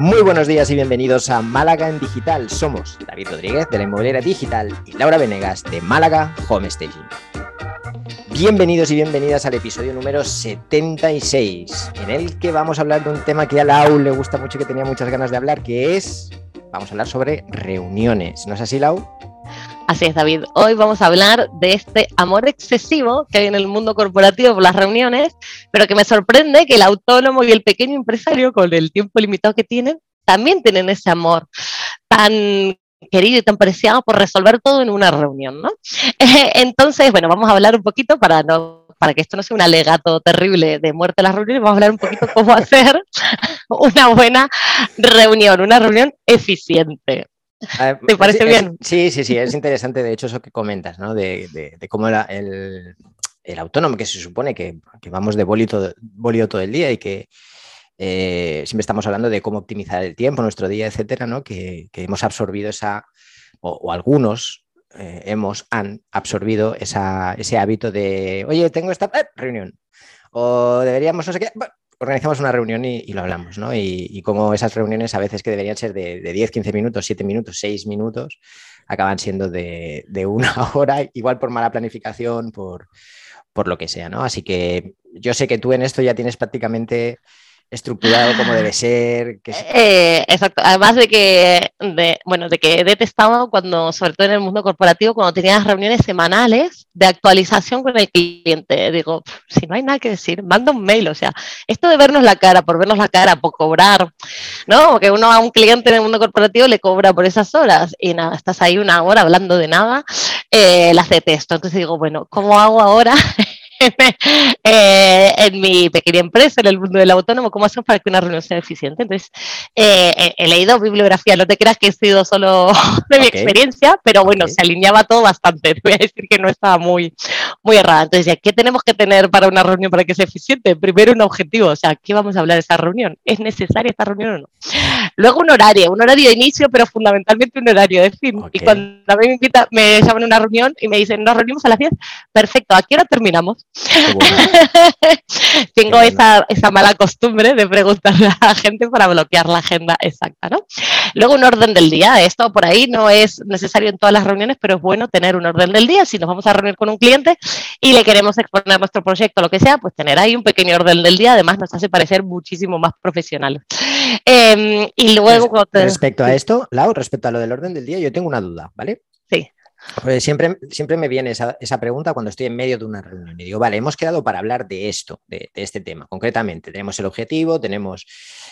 Muy buenos días y bienvenidos a Málaga en Digital. Somos David Rodríguez de la Inmobiliaria Digital y Laura Venegas de Málaga Home Staging. Bienvenidos y bienvenidas al episodio número 76, en el que vamos a hablar de un tema que a Lau le gusta mucho y que tenía muchas ganas de hablar, que es, vamos a hablar sobre reuniones. ¿No es así, Lau? Así es, David. Hoy vamos a hablar de este amor excesivo que hay en el mundo corporativo por las reuniones, pero que me sorprende que el autónomo y el pequeño empresario, con el tiempo limitado que tienen, también tienen ese amor tan querido y tan preciado por resolver todo en una reunión, ¿no? Entonces, bueno, vamos a hablar un poquito para no para que esto no sea un alegato terrible de muerte de las reuniones, vamos a hablar un poquito cómo hacer una buena reunión, una reunión eficiente. ¿Te parece bien? sí, sí, sí, es interesante, de hecho, eso que comentas, ¿no? De, cómo el, autónomo, que se supone que, vamos de bolio todo, todo, el día y que eh, siempre estamos hablando de cómo optimizar el tiempo, nuestro día, etcétera, ¿no? Que, hemos absorbido esa, o, algunos eh, hemos, han absorbido ese hábito de, oye, tengo esta eh, reunión, o deberíamos, no sé qué, organizamos una reunión y, lo hablamos, ¿no? Y, como esas reuniones a veces que deberían ser de, 10, 15 minutos, 7 minutos, 6 minutos, acaban siendo de, una hora, igual por mala planificación, por, por lo que sea, ¿no? Así que yo sé que tú en esto ya tienes prácticamente estructurado como debe ser. Eh, exacto. Además de que, de, bueno, de que he detestado cuando, sobre todo en el mundo corporativo, cuando tenías reuniones semanales de actualización con el cliente. Digo, si no hay nada que decir, manda un mail. O sea, esto de vernos la cara, por vernos la cara, por cobrar, ¿no? Porque uno a un cliente en el mundo corporativo le cobra por esas horas y nada, estás ahí una hora hablando de nada, eh, las detesto. Entonces digo, bueno, ¿cómo hago ahora? Eh, en mi pequeña empresa, en el mundo del autónomo, cómo hacemos para que una reunión sea eficiente. Entonces, eh, he leído bibliografía, no te creas que he sido solo de mi experiencia, pero bueno, se alineaba todo bastante. Te voy a decir que no estaba muy, muy errada. Entonces, ¿qué tenemos que tener para una reunión para que sea eficiente? Primero, un objetivo, o sea, ¿qué vamos a hablar de esa reunión? ¿Es necesaria esta reunión o no? Luego, un horario, un horario de inicio, pero fundamentalmente un horario de fin. Y cuando a mí me, invita, me llaman a una reunión y me dicen, nos reunimos a las 10, perfecto, ¿a qué hora terminamos? Tengo esa, mala costumbre de preguntarle a la gente para bloquear la agenda exacta, ¿no? Luego un orden del día. Esto por ahí no es necesario en todas las reuniones, pero es bueno tener un orden del día. Si nos vamos a reunir con un cliente y le queremos exponer nuestro proyecto, lo que sea, pues tener ahí un pequeño orden del día, además nos hace parecer muchísimo más profesionales. Em, y luego... Respecto a esto, Lau, respecto a lo del orden del día, yo tengo una duda, ¿vale? Pues siempre, siempre me viene esa, pregunta cuando estoy en medio de una reunión y digo, vale, hemos quedado para hablar de esto, de, este tema, concretamente. Tenemos el objetivo, tenemos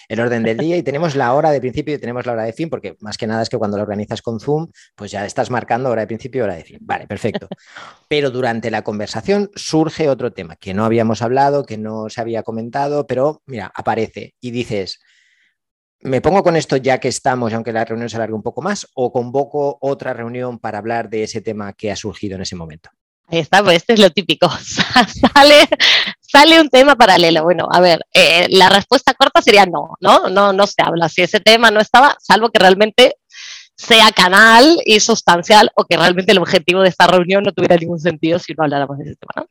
el orden del día y tenemos la hora de principio y tenemos la hora de fin, porque más que nada es que cuando lo organizas con Zoom, pues ya estás marcando hora de principio y hora de fin. Vale, perfecto. Pero durante la conversación surge otro tema que no habíamos hablado, que no se había comentado, pero mira, aparece y dices, ¿Me pongo con esto ya que estamos, aunque la reunión se alargue un poco más, o convoco otra reunión para hablar de ese tema que ha surgido en ese momento? Ahí está, pues este es lo típico. sale, un tema paralelo. Bueno, a ver, eh, la respuesta corta sería no, ¿no? No, no se habla. Si ese tema no estaba, salvo que realmente sea canal y sustancial o que realmente el objetivo de esta reunión no tuviera ningún sentido si no habláramos de ese tema.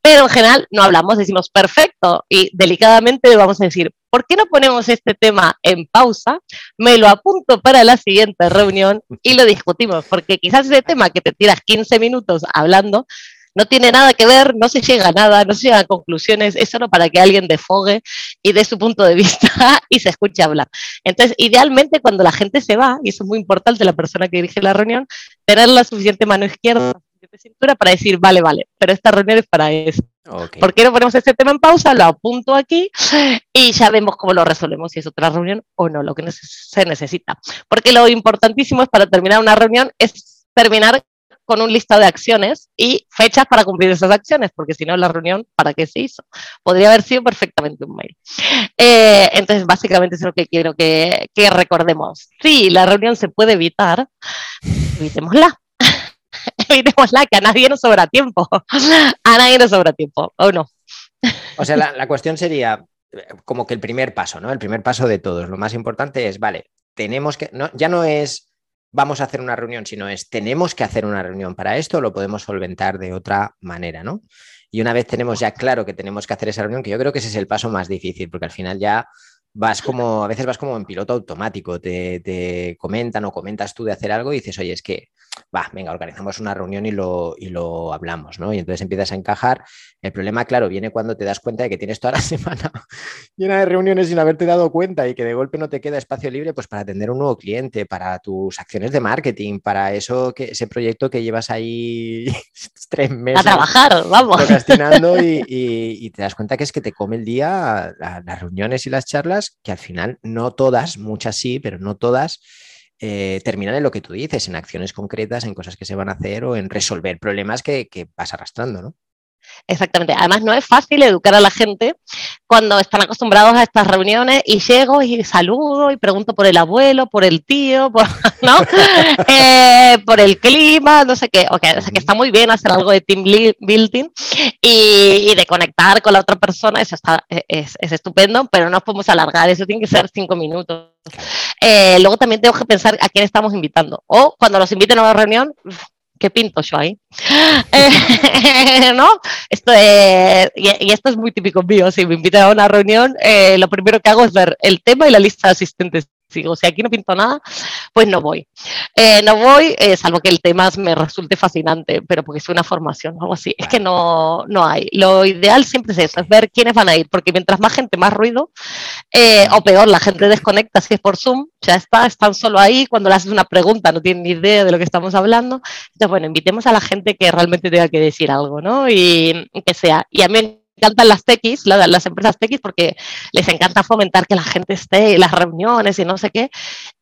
Pero en general no hablamos, decimos perfecto y delicadamente vamos a decir, ¿por qué no ponemos este tema en pausa? Me lo apunto para la siguiente reunión y lo discutimos, porque quizás ese tema que te tiras 15 minutos hablando no tiene nada que ver, no se llega a nada, no se llega a conclusiones, es solo para que alguien defogue y dé su punto de vista y se escuche hablar. Entonces, idealmente cuando la gente se va, y eso es muy importante la persona que dirige la reunión, tener la suficiente mano izquierda de cintura para decir, vale, vale, pero esta reunión es para eso. ¿Por qué no ponemos este tema en pausa? Lo apunto aquí y ya vemos cómo lo resolvemos, si es otra reunión o no, lo que se necesita. Porque lo importantísimo es para terminar una reunión es terminar con un listado de acciones y fechas para cumplir esas acciones, porque si no, la reunión, ¿para qué se hizo? Podría haber sido perfectamente un mail. Eh, entonces, básicamente es lo que quiero que, que recordemos. Si la reunión se puede evitar, evitémosla. evitémosla, que a nadie nos sobra tiempo. A nadie nos sobra tiempo, ¿o no? O sea, la, la cuestión sería eh, como que el primer paso, ¿no? El primer paso de todos. Lo más importante es, vale, tenemos que, no, ya no es vamos a hacer una reunión, sino es tenemos que hacer una reunión para esto, lo podemos solventar de otra manera, ¿no? Y una vez tenemos ya claro que tenemos que hacer esa reunión, que yo creo que ese es el paso más difícil, porque al final ya vas como, a veces vas como en piloto automático, te, te, comentan o comentas tú de hacer algo y dices, oye, es que, va, venga, organizamos una reunión y lo, y lo hablamos, ¿no? Y entonces empiezas a encajar. El problema, claro, viene cuando te das cuenta de que tienes toda la semana llena de reuniones sin haberte dado cuenta y que de golpe no te queda espacio libre pues para atender un nuevo cliente, para tus acciones de marketing, para eso que ese proyecto que llevas ahí tres meses. A trabajar, vamos. Procrastinando y, y, te das cuenta que es que te come el día las reuniones y las charlas, que al final no todas, muchas sí, pero no todas. Eh, terminan en lo que tú dices, en acciones concretas, en cosas que se van a hacer o en resolver problemas que, que vas arrastrando, ¿no? Exactamente. Además, no es fácil educar a la gente cuando están acostumbrados a estas reuniones y llego y saludo y pregunto por el abuelo, por el tío, por, ¿no? Eh, por el clima, no sé qué. Okay, o sea, que está muy bien hacer algo de team building y, de conectar con la otra persona, eso está, es, es, estupendo, pero no nos podemos alargar, eso tiene que ser cinco minutos. Eh, luego también tengo que pensar a quién estamos invitando. O cuando los inviten a una reunión, ¿qué pinto yo ahí? Eh, ¿No? Esto y, esto es muy típico mío, si me invitan a una reunión, eh, lo primero que hago es ver el tema y la lista de asistentes digo, si aquí no pinto nada, pues no voy. Eh, no voy, eh, salvo que el tema me resulte fascinante, pero porque es una formación o algo así. Es que no, no hay. Lo ideal siempre es eso, es ver quiénes van a ir, porque mientras más gente, más ruido, eh, o peor, la gente desconecta si es por Zoom, ya está, están solo ahí, cuando le haces una pregunta no tienen ni idea de lo que estamos hablando. Entonces, bueno, invitemos a la gente que realmente tenga que decir algo, ¿no? Y que sea. Y a mí encantan las techis, las empresas techis, porque les encanta fomentar que la gente esté en las reuniones y no sé qué.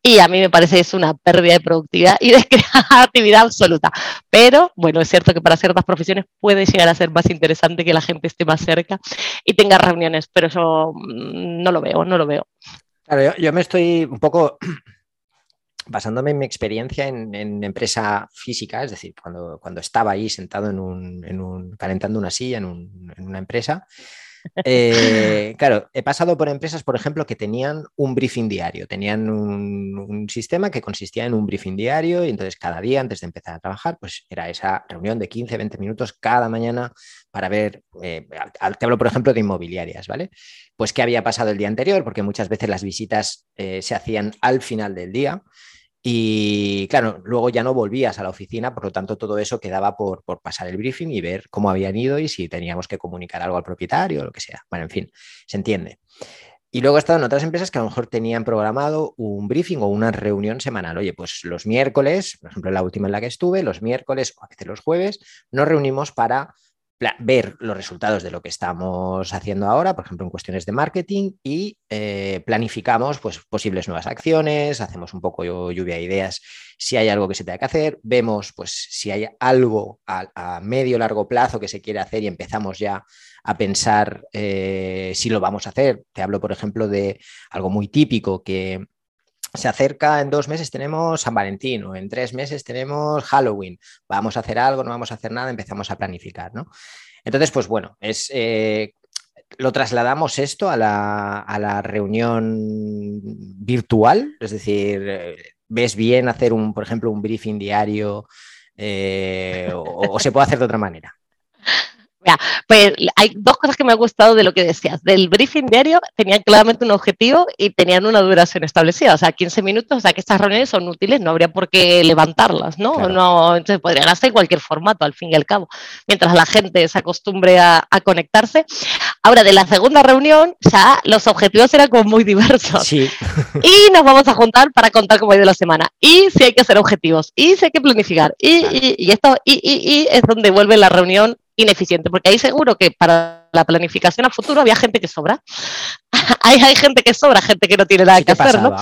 Y a mí me parece que es una pérdida de productividad y de creatividad absoluta. Pero bueno, es cierto que para ciertas profesiones puede llegar a ser más interesante que la gente esté más cerca y tenga reuniones, pero eso mm, no lo veo, no lo veo. Claro, yo me estoy un poco basándome en mi experiencia en, empresa física, es decir, cuando, cuando estaba ahí sentado en un, calentando una silla en, una empresa, eh, claro, he pasado por empresas, por ejemplo, que tenían un briefing diario, tenían un, sistema que consistía en un briefing diario y entonces cada día antes de empezar a trabajar, pues era esa reunión de 15, 20 minutos cada mañana para ver, eh, te hablo por ejemplo de inmobiliarias, ¿vale? Pues qué había pasado el día anterior, porque muchas veces las visitas eh, se hacían al final del día. Y claro, luego ya no volvías a la oficina, por lo tanto todo eso quedaba por, pasar el briefing y ver cómo habían ido y si teníamos que comunicar algo al propietario o lo que sea. Bueno, en fin, se entiende. Y luego he estado en otras empresas que a lo mejor tenían programado un briefing o una reunión semanal. Oye, pues los miércoles, por ejemplo, la última en la que estuve, los miércoles o a veces los jueves, nos reunimos para ver los resultados de lo que estamos haciendo ahora, por ejemplo, en cuestiones de marketing, y eh, planificamos pues, posibles nuevas acciones, hacemos un poco lluvia de ideas si hay algo que se tenga que hacer, vemos pues, si hay algo a, medio largo plazo que se quiere hacer y empezamos ya a pensar eh, si lo vamos a hacer. Te hablo, por ejemplo, de algo muy típico que se acerca, en dos meses tenemos San Valentín o en tres meses tenemos Halloween. Vamos a hacer algo, no vamos a hacer nada, empezamos a planificar, ¿no? Entonces, pues bueno, es, eh, lo trasladamos esto a la, reunión virtual, es decir, eh, ves bien hacer un, por ejemplo, un briefing diario eh, o se puede hacer de otra manera pues hay dos cosas que me han gustado de lo que decías. Del briefing diario tenían claramente un objetivo y tenían una duración establecida, o sea, 15 minutos, o sea, que estas reuniones son útiles, no habría por qué levantarlas, ¿no? no entonces podrían hacer cualquier formato, al fin y al cabo, mientras la gente se acostumbre a, conectarse. Ahora, de la segunda reunión, ya los objetivos eran como muy diversos. Sí. Y nos vamos a juntar para contar cómo ha ido la semana. Y si hay que hacer objetivos, y si hay que planificar, y, y, esto, y, y es donde vuelve la reunión ineficiente, porque ahí seguro que para la planificación a futuro había gente que sobra. hay, hay gente que sobra, gente que no tiene nada que, hacer, ¿no?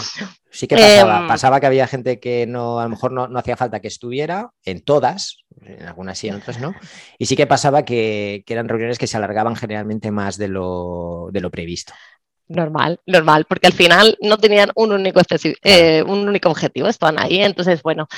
Sí que pasaba. Em, pasaba que había gente que no, a lo mejor no, hacía falta que estuviera, en todas, en algunas sí, en otras no. Y sí que pasaba que, eran reuniones que se alargaban generalmente más de lo, de lo previsto. Normal, normal, porque al final no tenían un único, eh, un único objetivo, estaban ahí. Entonces, bueno,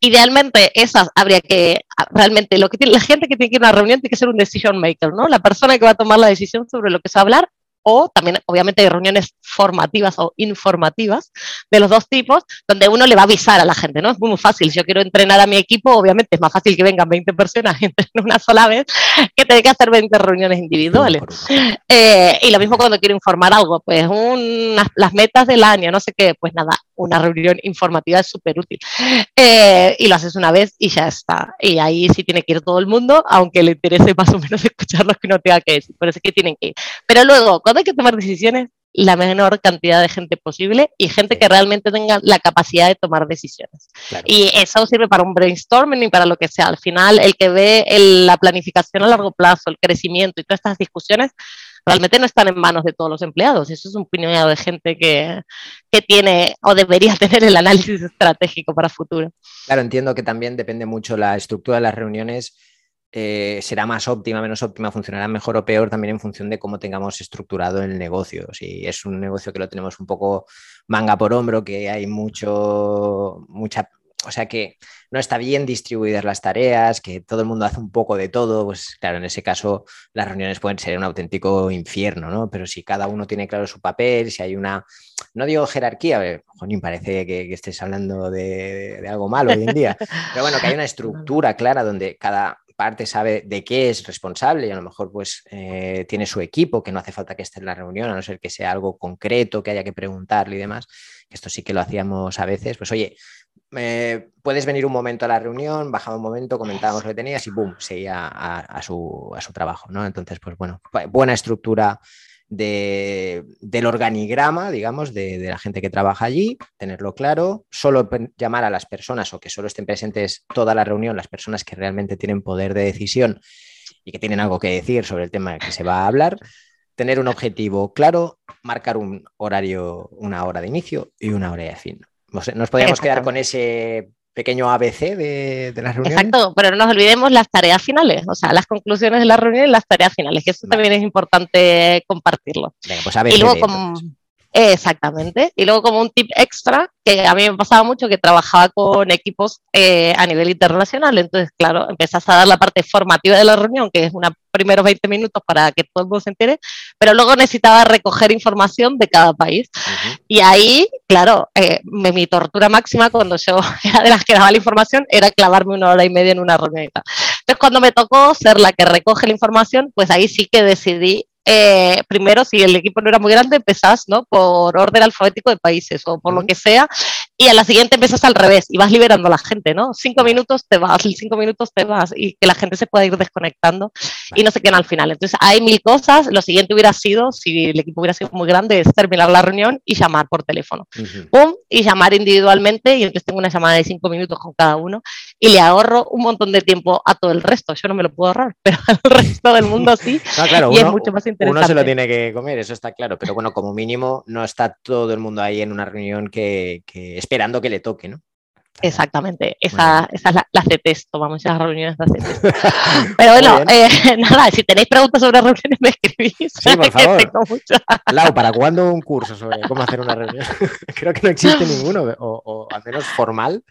idealmente esas habría que, realmente, lo que tiene, la gente que tiene que ir a una reunión tiene que ser un decision maker, ¿no? La persona que va a tomar la decisión sobre lo que se va a hablar o también obviamente hay reuniones formativas o informativas de los dos tipos, donde uno le va a avisar a la gente, ¿no? Es muy, fácil, si yo quiero entrenar a mi equipo, obviamente es más fácil que vengan 20 personas y entrenen una sola vez que tener que hacer 20 reuniones individuales. Eh, y lo mismo cuando quiero informar algo, pues las metas del año, no sé qué, pues nada, una reunión informativa es súper útil. Eh, y lo haces una vez y ya está. Y ahí sí tiene que ir todo el mundo, aunque le interese más o menos escuchar lo que uno tenga que decir. Por eso es que tienen que ir. Pero luego, cuando hay que tomar decisiones, la menor cantidad de gente posible y gente que realmente tenga la capacidad de tomar decisiones. Y eso sirve para un brainstorming y para lo que sea. Al final, el que ve la planificación a largo plazo, el crecimiento y todas estas discusiones, realmente no están en manos de todos los empleados. Eso es un puñado de gente que, que tiene o debería tener el análisis estratégico para futuro. Claro, entiendo que también depende mucho la estructura de las reuniones. Eh, será más óptima, menos óptima, funcionará mejor o peor también en función de cómo tengamos estructurado el negocio. Si es un negocio que lo tenemos un poco manga por hombro, que hay mucho, mucha o sea que no está bien distribuidas las tareas, que todo el mundo hace un poco de todo, pues claro, en ese caso las reuniones pueden ser un auténtico infierno, ¿no? Pero si cada uno tiene claro su papel, si hay una, no digo jerarquía, Jonín, parece que, estés hablando de, algo malo hoy en día, pero bueno, que hay una estructura clara donde cada parte sabe de qué es responsable y a lo mejor pues eh, tiene su equipo, que no hace falta que esté en la reunión, a no ser que sea algo concreto, que haya que preguntarle y demás, esto sí que lo hacíamos a veces, pues oye, puedes venir un momento a la reunión, bajaba un momento, comentábamos lo que tenías y boom, seguía a, su, trabajo, ¿no? Entonces, pues bueno, buena estructura del organigrama, digamos, de, la gente que trabaja allí, tenerlo claro, solo llamar a las personas o que solo estén presentes toda la reunión, las personas que realmente tienen poder de decisión y que tienen algo que decir sobre el tema que se va a hablar, tener un objetivo claro, marcar un horario, una hora de inicio y una hora de fin. Nos podríamos quedar con ese pequeño ABC de, de, las reuniones. Exacto, pero no nos olvidemos las tareas finales, o sea, las conclusiones de la reunión y las tareas finales, que eso también es importante compartirlo. Venga, pues ABC y luego, como, Exactamente. Y luego como un tip extra, que a mí me pasaba mucho que trabajaba con equipos eh, a nivel internacional. Entonces, claro, empezás a dar la parte formativa de la reunión, que es unos primeros 20 minutos para que todo el mundo se entere, pero luego necesitaba recoger información de cada país. Y ahí, claro, eh, mi tortura máxima cuando yo era de las que daba la información era clavarme una hora y media en una reunión. Entonces, cuando me tocó ser la que recoge la información, pues ahí sí que decidí eh, primero, si el equipo no era muy grande, empezás ¿no? por orden alfabético de países o por lo que sea, y a la siguiente empiezas al revés y vas liberando a la gente, ¿no? Cinco minutos te vas, cinco minutos te vas y que la gente se pueda ir desconectando y no se queden al final. Entonces hay mil cosas. Lo siguiente hubiera sido, si el equipo hubiera sido muy grande, es terminar la reunión y llamar por teléfono. ¡Pum! Y llamar individualmente y entonces tengo una llamada de cinco minutos con cada uno y le ahorro un montón de tiempo a todo el resto. Yo no me lo puedo ahorrar, pero al resto del mundo sí. claro, y es mucho más interesante. Uno se lo tiene que comer, eso está claro, pero bueno, como mínimo no está todo el mundo ahí en una reunión que, que esperando que le toque, ¿no? Exactamente, esa, esa es la, la CETES, tomamos esas reuniones de CETES. Pero bueno, eh, nada, si tenéis preguntas sobre reuniones me escribís. Sí, por favor. Lau, ¿para cuándo un curso sobre cómo hacer una reunión? Creo que no existe ninguno, o, o al menos formal.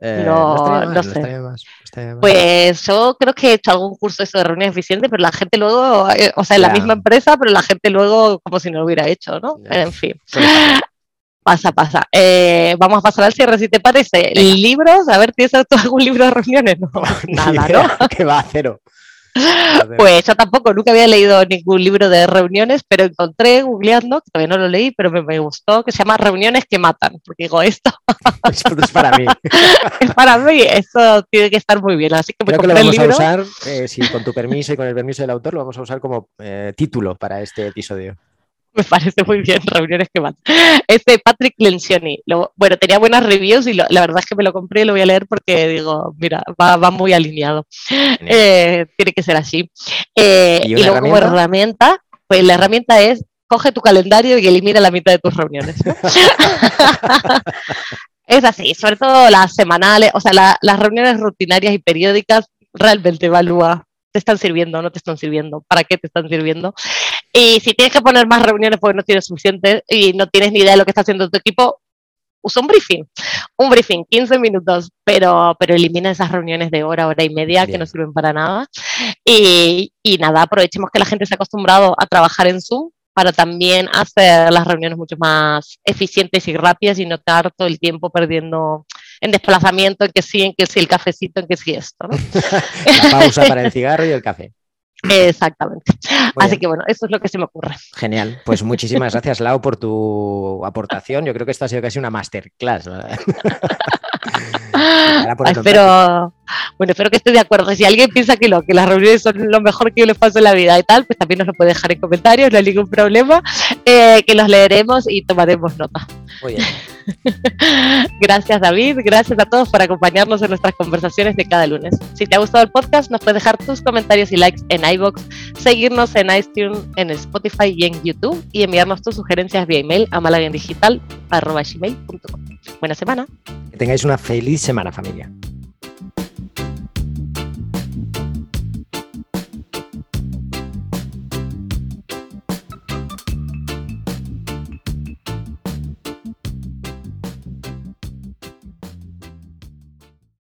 Eh, no, no, sé. Pues yo creo que he hecho algún curso de reunión eficiente, pero la gente luego, eh, o sea, en la misma empresa, pero la gente luego como si no lo hubiera hecho, ¿no? En fin. Pasa, pasa. Eh, vamos a pasar al cierre, si te parece. ¿Libros? A ver, ¿tienes algún libro de reuniones? No, nada, ¿no? que va a cero. Pues yo tampoco, nunca había leído ningún libro de reuniones, pero encontré googleando, que todavía no lo leí, pero me, gustó, que se llama Reuniones que matan. Porque digo, esto. Esto es para mí. es para mí, eso tiene que estar muy bien. Así que Creo que lo vamos a usar, eh, si con tu permiso y con el permiso del autor, lo vamos a usar como eh, título para este episodio me parece muy bien, reuniones que van. Este Patrick Lencioni, bueno, tenía buenas reviews y la verdad es que me lo compré y lo voy a leer porque digo, mira, va, muy alineado. Eh, tiene que ser así. Eh, y, luego como herramienta, pues la herramienta es coge tu calendario y elimina la mitad de tus reuniones. es así, sobre todo las semanales, o sea, las reuniones rutinarias y periódicas realmente evalúa te están sirviendo, no te están sirviendo, para qué te están sirviendo. Y si tienes que poner más reuniones porque no tienes suficiente y no tienes ni idea de lo que está haciendo tu equipo, usa un briefing, un briefing, 15 minutos, pero, pero elimina esas reuniones de hora, hora y media que no sirven para nada. Y, y, nada, aprovechemos que la gente se ha acostumbrado a trabajar en Zoom para también hacer las reuniones mucho más eficientes y rápidas y no estar todo el tiempo perdiendo en desplazamiento, en que sí, en que sí, el cafecito, en que sí esto. ¿no? La pausa para el cigarro y el café. Exactamente. Así que bueno, eso es lo que se me ocurre. Genial. Pues muchísimas gracias, Lau, por tu aportación. Yo creo que esto ha sido casi una masterclass. espero, bueno, espero que esté de acuerdo. Si alguien piensa que, lo, que las reuniones son lo mejor que yo les paso en la vida y tal, pues también nos lo puede dejar en comentarios, no hay ningún problema, eh, que los leeremos y tomaremos nota. Muy bien. gracias David, gracias a todos por acompañarnos en nuestras conversaciones de cada lunes. Si te ha gustado el podcast, nos puedes dejar tus comentarios y likes en iBox, seguirnos en iTunes, en Spotify y en YouTube y enviarnos tus sugerencias vía email a malagendigital.com. Buena semana. Que tengáis una feliz semana familia.